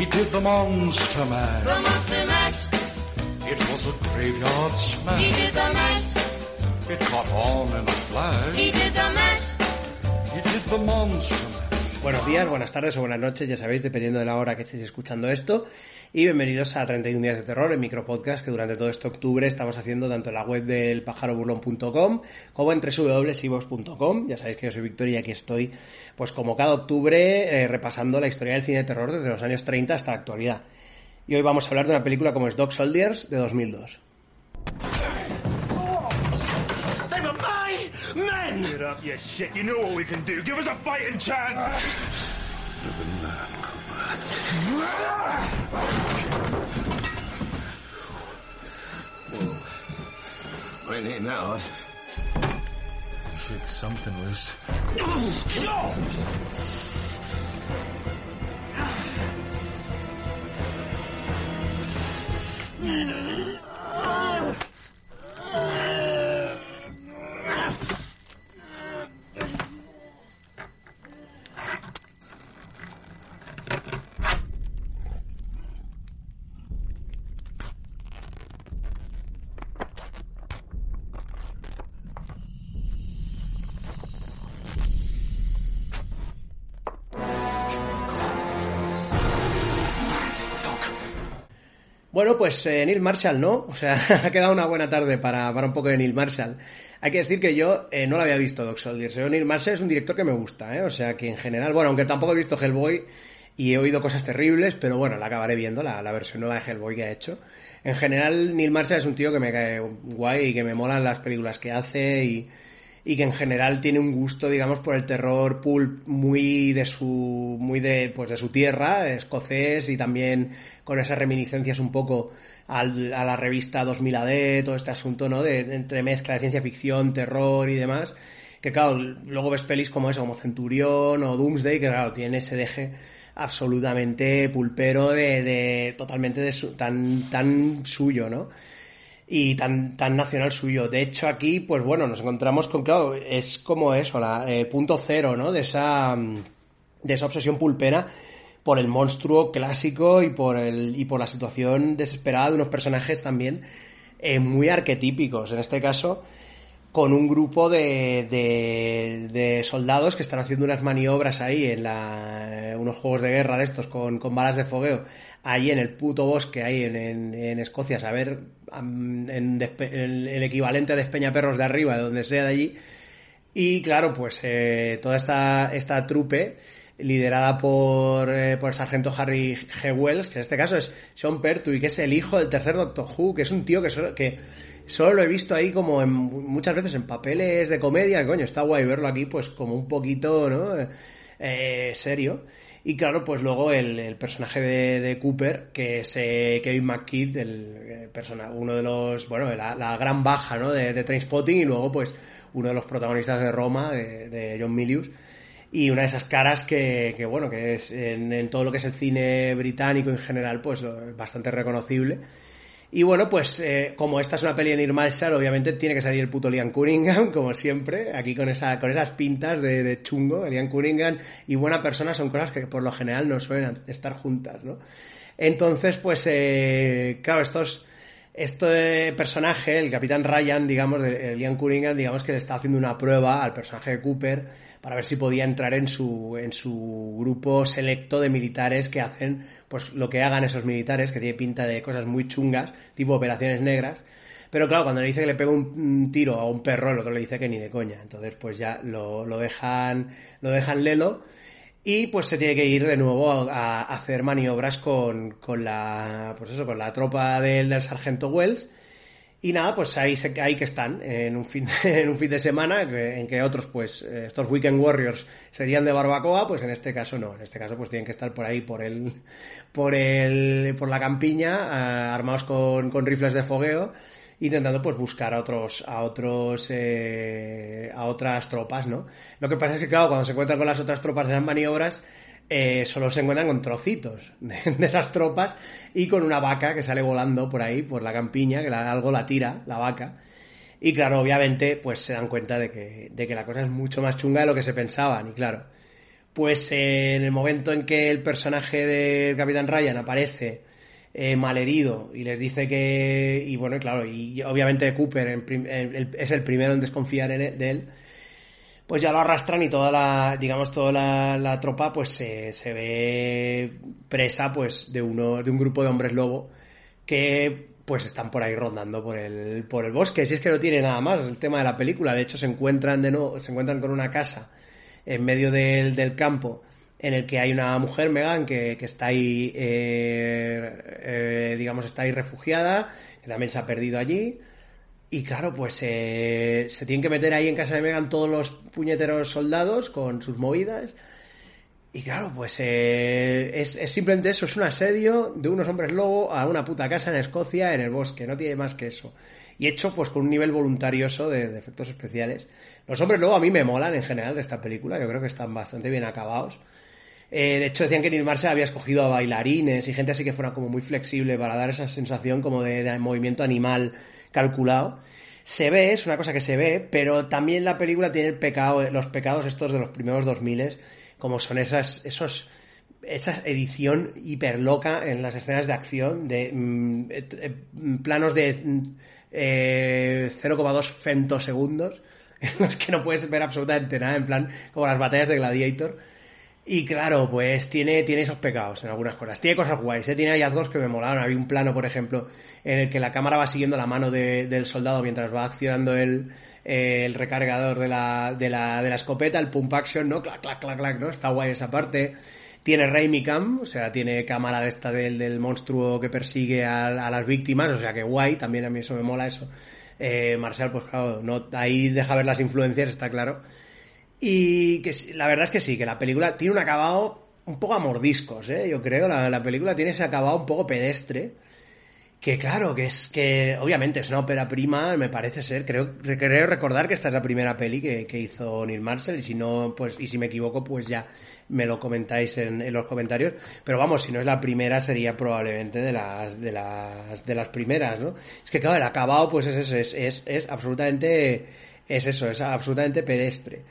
He did the monster mash. the monster mash. It was a graveyard smash. He did the mash, It caught on in a flash. he did the mash. He did the monster. Buenos días, buenas tardes o buenas noches, ya sabéis, dependiendo de la hora que estéis escuchando esto. Y bienvenidos a 31 días de terror, el micropodcast que durante todo este octubre estamos haciendo tanto en la web del pájaroburlón.com como en www.sivos.com. Ya sabéis que yo soy Victoria y aquí estoy, pues como cada octubre, eh, repasando la historia del cine de terror desde los años 30 hasta la actualidad. Y hoy vamos a hablar de una película como es Dog Soldiers de 2002. Men! Get up, you shit. You know what we can do. Give us a fighting chance. I ain't that hard. Shake something loose. Bueno, pues eh, Neil Marshall, ¿no? O sea, ha quedado una buena tarde para, para un poco de Neil Marshall. Hay que decir que yo eh, no lo había visto, Doc Soldiers. Pero Neil Marshall es un director que me gusta, ¿eh? O sea, que en general, bueno, aunque tampoco he visto Hellboy y he oído cosas terribles, pero bueno, la acabaré viendo, la, la versión nueva de Hellboy que ha hecho. En general, Neil Marshall es un tío que me cae guay y que me molan las películas que hace y, y que en general tiene un gusto, digamos, por el terror pulp muy de su, muy de, pues de su tierra, escocés y también con esas reminiscencias un poco al- a la revista 2000 AD, todo este asunto, ¿no? De, de entremezcla de ciencia ficción, terror y demás. Que claro, luego ves pelis como eso, como Centurión o Doomsday, que claro, tiene ese deje absolutamente pulpero de, de totalmente de su- tan, tan suyo, ¿no? Y tan, tan nacional suyo. De hecho, aquí, pues bueno, nos encontramos con, claro, es como eso, la eh, punto cero, ¿no? De esa, mm, de esa obsesión pulpera por el monstruo clásico y por el, y por la situación desesperada de unos personajes también eh, muy arquetípicos. En este caso, con un grupo de, de, de soldados que están haciendo unas maniobras ahí en la, unos juegos de guerra de estos con, con balas de fogueo, ahí en el puto bosque, ahí en, en, en Escocia, saber en, en el equivalente a Despeñaperros de arriba, de donde sea de allí. Y claro, pues eh, toda esta, esta trupe liderada por, eh, por el sargento Harry G. Wells, que en este caso es Sean Pertwee, que es el hijo del tercer Doctor Who, que es un tío que solo, que solo lo he visto ahí como en, muchas veces en papeles de comedia, coño, está guay verlo aquí pues como un poquito, ¿no? Eh, serio. Y claro, pues luego el, el personaje de, de Cooper, que es eh, Kevin McKidd, el, eh, persona, uno de los, bueno, la, la gran baja, ¿no? De, de Trainspotting y luego pues uno de los protagonistas de Roma, de, John Milius y una de esas caras que, que bueno, que es en, todo lo que es el cine británico en general, pues bastante reconocible. Y bueno, pues eh, como esta es una peli de Neil obviamente tiene que salir el puto Liam Cunningham, como siempre, aquí con esa con esas pintas de, de chungo, Liam Cunningham y buena persona son cosas que por lo general no suelen estar juntas, ¿no? Entonces, pues, eh, claro, estos, este personaje, el capitán Ryan, digamos, de, Liam Cunningham, digamos que le está haciendo una prueba al personaje de Cooper para ver si podía entrar en su, en su grupo selecto de militares que hacen, pues, lo que hagan esos militares, que tiene pinta de cosas muy chungas, tipo operaciones negras. Pero claro, cuando le dice que le pega un tiro a un perro, el otro le dice que ni de coña. Entonces, pues ya lo, lo dejan, lo dejan lelo. Y pues se tiene que ir de nuevo a, hacer maniobras con, con la, pues eso, con la tropa del, del sargento Wells. Y nada, pues ahí, se, ahí que están, en un fin de, en un fin de semana, en que otros, pues, estos Weekend Warriors serían de barbacoa, pues en este caso no. En este caso, pues tienen que estar por ahí, por el, por el, por la campiña, armados con, con rifles de fogueo, intentando, pues, buscar a otros, a otros, eh, a otras tropas, ¿no? Lo que pasa es que, claro, cuando se encuentran con las otras tropas de las maniobras, eh, solo se encuentran con trocitos de, esas tropas y con una vaca que sale volando por ahí, por la campiña, que la- algo la tira, la vaca. Y claro, obviamente, pues se dan cuenta de que, de que la cosa es mucho más chunga de lo que se pensaban. Y claro, pues en el momento en que el personaje del Capitán Ryan aparece eh, malherido y les dice que. Y bueno, claro, y obviamente Cooper es el primero en desconfiar en él- de él pues ya lo arrastran y toda la, digamos, toda la, tropa pues se, se ve presa pues de uno, de un grupo de hombres lobo que pues están por ahí rondando por el, por el bosque. Si es que no tiene nada más, es el tema de la película. De hecho, se encuentran de nuevo, se encuentran con una casa en medio del, del campo en el que hay una mujer, Megan, que, que está ahí, eh, eh, digamos, está ahí refugiada, que también se ha perdido allí. Y claro, pues eh, se tienen que meter ahí en casa de Megan todos los puñeteros soldados con sus movidas. Y claro, pues eh, es, simplemente eso, es un asedio de unos hombres lobo a una puta casa en Escocia, en el bosque, no tiene más que eso. Y hecho pues con un nivel voluntarioso de, de efectos especiales. Los hombres lobo a mí me molan en general de esta película, yo creo que están bastante bien acabados. Eh, de hecho, decían que Neil Marshall había escogido a bailarines y gente así que fuera como muy flexible para dar esa sensación como de, movimiento animal calculado. Se ve, es una cosa que se ve, pero también la película tiene el pecado, los pecados estos de los primeros 2000 como son esas, esos, esa edición hiper loca en las escenas de acción de mm, eh, planos de mm, eh, 0,2 femtosegundos en los que no puedes ver absolutamente nada, en plan como las batallas de Gladiator. Y claro, pues tiene, tiene esos pecados en algunas cosas. Tiene cosas guays, ¿eh? tiene hallazgos que me molaron. Había un plano, por ejemplo, en el que la cámara va siguiendo la mano de- del soldado mientras va accionando el, eh, el recargador de la, de, la, de la escopeta, el pump action, ¿no? Clac, clac, clac, clac, ¿no? Está guay esa parte. Tiene Raimi Cam, o sea, tiene cámara de esta del, del monstruo que persigue a, a las víctimas, o sea, que guay, también a mí eso me mola eso. Eh, Marcial, pues claro, no, ahí deja ver las influencias, está claro. Y que la verdad es que sí, que la película tiene un acabado un poco a mordiscos, ¿eh? Yo creo, la, la película tiene ese acabado un poco pedestre. Que claro, que es que obviamente es una ópera prima, me parece ser. Creo, creo recordar que esta es la primera peli que, que hizo Neil Marshall, y si no, pues, y si me equivoco, pues ya me lo comentáis en, en los comentarios. Pero vamos, si no es la primera, sería probablemente de las, de las, de las primeras, ¿no? Es que claro, el acabado, pues es eso, es, es, es absolutamente, es eso, es absolutamente pedestre.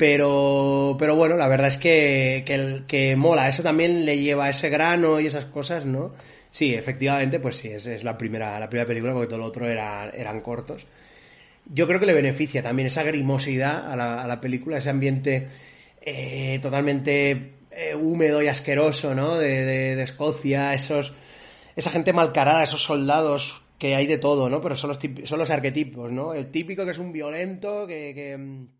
Pero, pero bueno, la verdad es que, que, que mola. Eso también le lleva ese grano y esas cosas, ¿no? Sí, efectivamente, pues sí, es, la primera, la primera película porque todo lo otro era, eran cortos. Yo creo que le beneficia también esa grimosidad a la, a la película, ese ambiente eh, totalmente eh, húmedo y asqueroso, ¿no? De, de, de Escocia, esos, esa gente malcarada, esos soldados que hay de todo, ¿no? Pero son los, son los arquetipos, ¿no? El típico que es un violento, que... que mm,